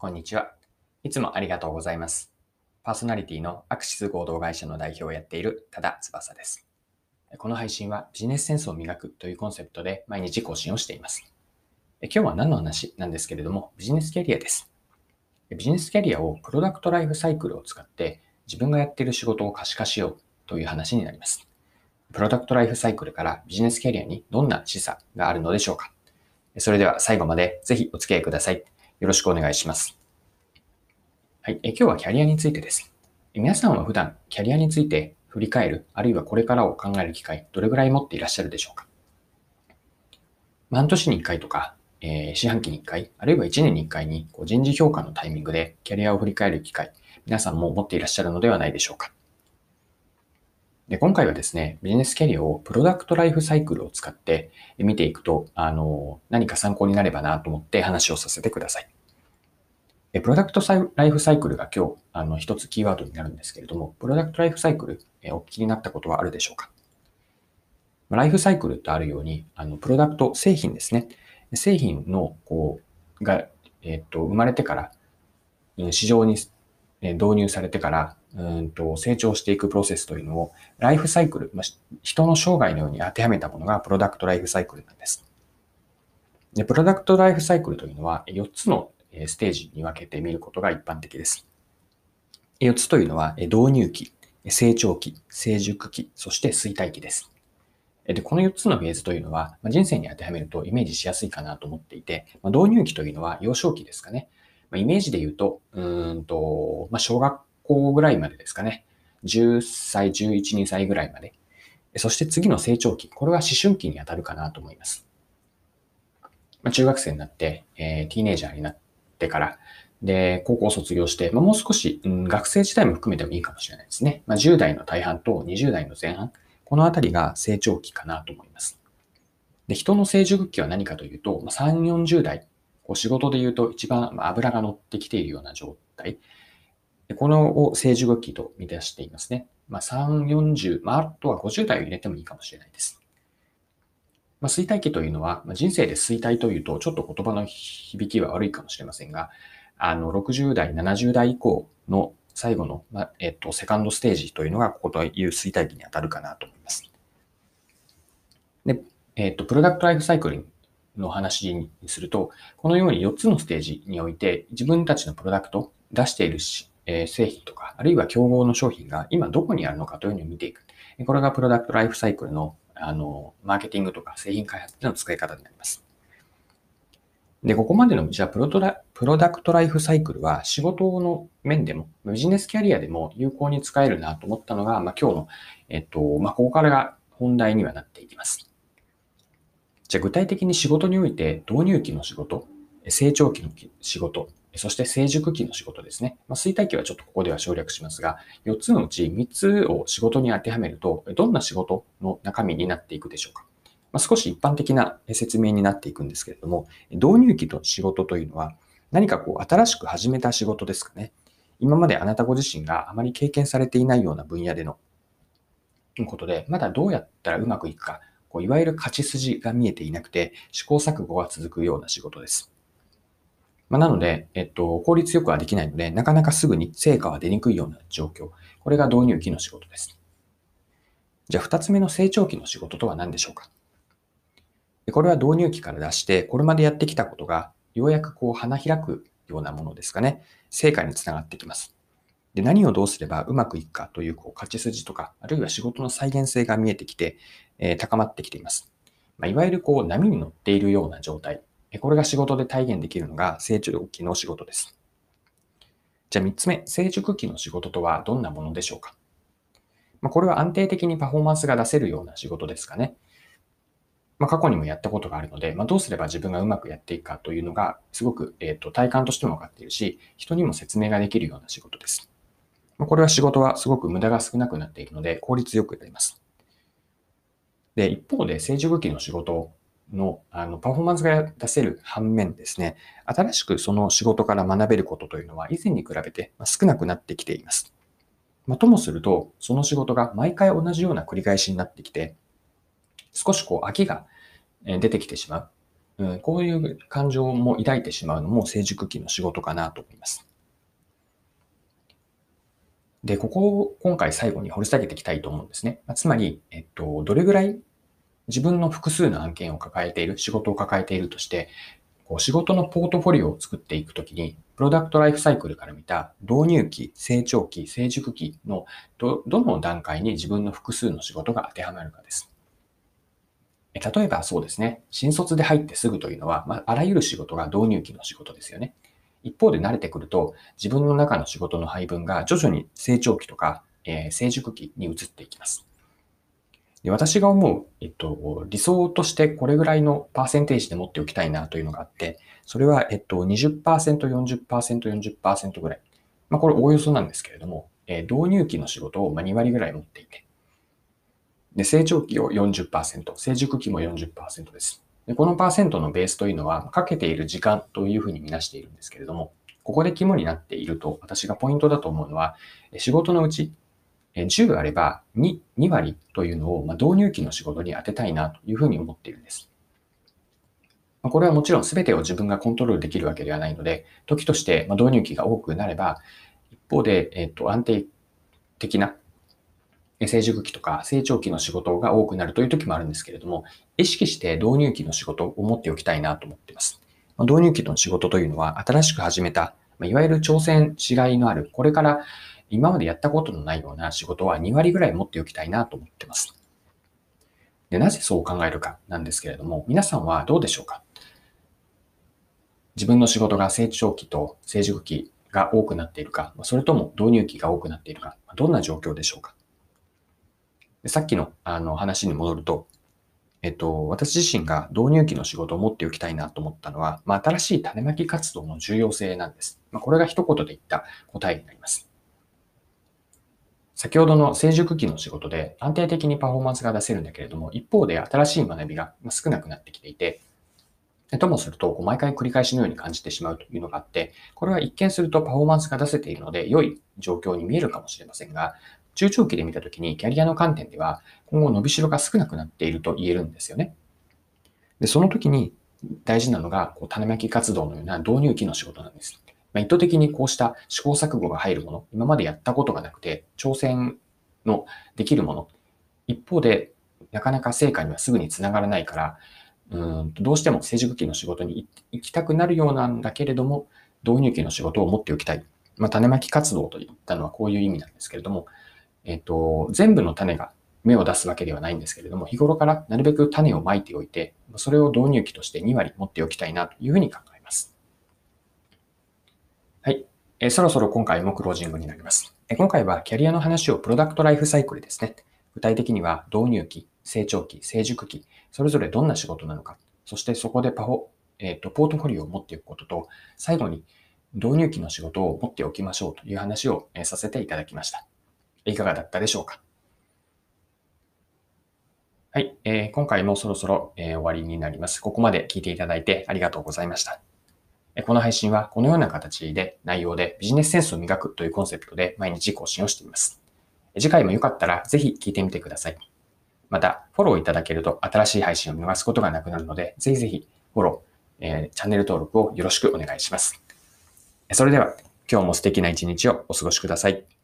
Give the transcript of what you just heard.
こんにちは。いつもありがとうございます。パーソナリティのアクシス合同会社の代表をやっている多田翼です。この配信はビジネスセンスを磨くというコンセプトで毎日更新をしています。今日は何の話なんですけれども、ビジネスキャリアです。ビジネスキャリアをプロダクトライフサイクルを使って自分がやっている仕事を可視化しようという話になります。プロダクトライフサイクルからビジネスキャリアにどんな示唆があるのでしょうかそれでは最後までぜひお付き合いください。よろしくお願いします。はい。え今日はキャリアについてです。皆さんは普段キャリアについて振り返る、あるいはこれからを考える機会、どれぐらい持っていらっしゃるでしょうか？半年に1回とか、えー、四半期に1回、あるいは1年に1回にこう人事評価のタイミングでキャリアを振り返る機会、皆さんも持っていらっしゃるのではないでしょうか？で今回はですね、ビジネスキャリアをプロダクトライフサイクルを使って見ていくと、あの、何か参考になればなと思って話をさせてください。プロダクトライフサイクルが今日、あの、一つキーワードになるんですけれども、プロダクトライフサイクル、えお聞きになったことはあるでしょうか？ライフサイクルとあるように、あの、プロダクト、製品ですね。製品の、こう、が、えっ、と、生まれてから、市場に導入されてから、うんと成長していくプロセスというのを、ライフサイクル、まあ、人の生涯のように当てはめたものがプロダクトライフサイクルなんです。で、プロダクトライフサイクルというのは4つのステージに分けて見ることが一般的です。4つというのは、導入期、成長期、成熟期、そして衰退期です。で、この4つのフェーズというのは、人生に当てはめるとイメージしやすいかなと思っていて、導入期というのは幼少期ですかね。イメージで言うと、うんと、まあ、小学校ぐらいまでですかね。10歳、11、2歳ぐらいまで。そして次の成長期。これは思春期に当たるかなと思います。まあ、中学生になって、えー、ティーネイジャーになってから、で、高校卒業して、まあ、もう少し、うん、学生時代も含めてもいいかもしれないですね。まあ、10代の大半と20代の前半。このあたりが成長期かなと思います。で、人の成熟期は何かというと、まあ、3、40代。こう仕事で言うと一番油が乗ってきているような状態。このを成熟期と見出していますね。まあ、3、40、まあ、あとは50代を入れてもいいかもしれないです。まあ、衰退期というのは、まあ、人生で衰退というと、ちょっと言葉の響きは悪いかもしれませんが、あの、60代、70代以降の最後の、まあ、えっと、セカンドステージというのが、ここという衰退期に当たるかなと思います。で、えっと、プロダクトライフサイクルの話にすると、このように4つのステージにおいて、自分たちのプロダクト、出しているしえ製品とか、あるいは競合の商品が今どこにあるのかというのを見ていく。これがプロダクトライフサイクルの、あの、マーケティングとか製品開発での使い方になります。で、ここまでの、じゃあプロトラ、プロダクトライフサイクルは仕事の面でも、ビジネスキャリアでも有効に使えるなと思ったのが、まあ、今日の、えっと、まあ、ここからが本題にはなっていきます。じゃあ具体的に仕事において導入期の仕事、成長期の仕事、そして成熟期の仕事ですね。まあ、衰退期はちょっとここでは省略しますが、4つのうち3つを仕事に当てはめると、どんな仕事の中身になっていくでしょうか。まあ、少し一般的な説明になっていくんですけれども、導入期の仕事というのは、何かこう新しく始めた仕事ですかね。今まであなたご自身があまり経験されていないような分野でのことで、まだどうやったらうまくいくか、こういわゆる勝ち筋が見えていなくて、試行錯誤が続くような仕事です。まあ、なので、えっと、効率よくはできないので、なかなかすぐに成果は出にくいような状況。これが導入期の仕事です。じゃあ、二つ目の成長期の仕事とは何でしょうか？これは導入期から出して、これまでやってきたことが、ようやくこう花開くようなものですかね。成果につながってきます。で、何をどうすればうまくいくかというこう勝ち筋とか、あるいは仕事の再現性が見えてきて、え、高まってきています。ま、いわゆるこう波に乗っているような状態。これが仕事で体現できるのが成長期の仕事です。じゃあ3つ目、成熟期の仕事とはどんなものでしょうか？ま、これは安定的にパフォーマンスが出せるような仕事ですかね。ま、過去にもやったことがあるので、ま、どうすれば自分がうまくやっていくかというのが、すごく、えーと、体感としても分かっているし、人にも説明ができるような仕事です。ま、これは仕事はすごく無駄が少なくなっているので、効率よくやります。で、一方で成熟期の仕事のあのパフォーマンスが出せる反面ですね、新しくその仕事から学べることというのは以前に比べて少なくなってきています。まあ、ともすると、その仕事が毎回同じような繰り返しになってきて、少しこう飽きが出てきてしまう。うん、こういう感情も抱いてしまうのも成熟期の仕事かなと思います。で、ここを今回最後に掘り下げていきたいと思うんですね。つまり、えっと、どれぐらい自分の複数の案件を抱えている、仕事を抱えているとして、こう仕事のポートフォリオを作っていくときに、プロダクトライフサイクルから見た導入期、成長期、成熟期のど、どの段階に自分の複数の仕事が当てはまるかです。例えばそうですね、新卒で入ってすぐというのは、まあ、あらゆる仕事が導入期の仕事ですよね。一方で慣れてくると、自分の中の仕事の配分が徐々に成長期とか、えー、成熟期に移っていきます。で私が思う、えっと、理想としてこれぐらいのパーセンテージで持っておきたいなというのがあって、それは、えっと、20%、40%、40%ぐらい。まあ、これおおよそなんですけれども、えー、導入期の仕事を2割ぐらい持っていて、で、成長期を40%、成熟期も40%です。でこのパーセントのベースというのは、かけている時間というふうに見なしているんですけれども、ここで肝になっていると、私がポイントだと思うのは、仕事のうち10あれば 2, 2割というのを導入期の仕事に当てたいなというふうに思っているんです。これはもちろん全てを自分がコントロールできるわけではないので、時として導入期が多くなれば、一方で、えっと、安定的な成熟期とか成長期の仕事が多くなるという時もあるんですけれども、意識して導入期の仕事を持っておきたいなと思っています。導入期の仕事というのは、新しく始めた、いわゆる挑戦しがいのある、これから今までやったことのないような仕事は2割ぐらい持っておきたいなと思ってます。で、なぜそう考えるかなんですけれども、皆さんはどうでしょうか？自分の仕事が成長期と成熟期が多くなっているか、それとも導入期が多くなっているか、どんな状況でしょうか？でさっきのあの話に戻ると、えっと、私自身が導入期の仕事を持っておきたいなと思ったのは、まあ、新しい種まき活動の重要性なんです。まあ、これが一言で言った答えになります。先ほどの成熟期の仕事で安定的にパフォーマンスが出せるんだけれども、一方で新しい学びが少なくなってきていて、ともすると、毎回繰り返しのように感じてしまうというのがあって、これは一見するとパフォーマンスが出せているので、良い状況に見えるかもしれませんが、中長期で見たときにキャリアの観点では今後伸びしろが少なくなっていると言えるんですよね。で、その時に大事なのがこう種まき活動のような導入期の仕事なんです。まあ、意図的にこうした試行錯誤が入るもの、今までやったことがなくて挑戦のできるもの、一方でなかなか成果にはすぐにつながらないから、うんどうしても成熟期の仕事に行きたくなるようなんだけれども、導入期の仕事を持っておきたい。まあ、種まき活動といったのはこういう意味なんですけれども、えっ、と、全部の種が芽を出すわけではないんですけれども、日頃からなるべく種をまいておいて、それを導入機として2割持っておきたいなというふうに考え。ー、そろそろ今回もクロージングになります。えー、今回はキャリアの話をプロダクトライフサイクルですね。具体的には導入期、成長期、成熟期、それぞれどんな仕事なのか、そしてそこでパフォ、えっ、ー、と、ポートフォリオを持っていくことと、最後に導入期の仕事を持っておきましょうという話をえさせていただきました。いかがだったでしょうか？はい、えー、今回もそろそろ、えー、終わりになります。ここまで聞いていただいてありがとうございました。この配信はこのような形で内容でビジネスセンスを磨くというコンセプトで毎日更新をしています。次回もよかったらぜひ聞いてみてください。また、フォローいただけると新しい配信を見逃すことがなくなるので、ぜひぜひフォロー、えー、チャンネル登録をよろしくお願いします。それでは、今日も素敵な一日をお過ごしください。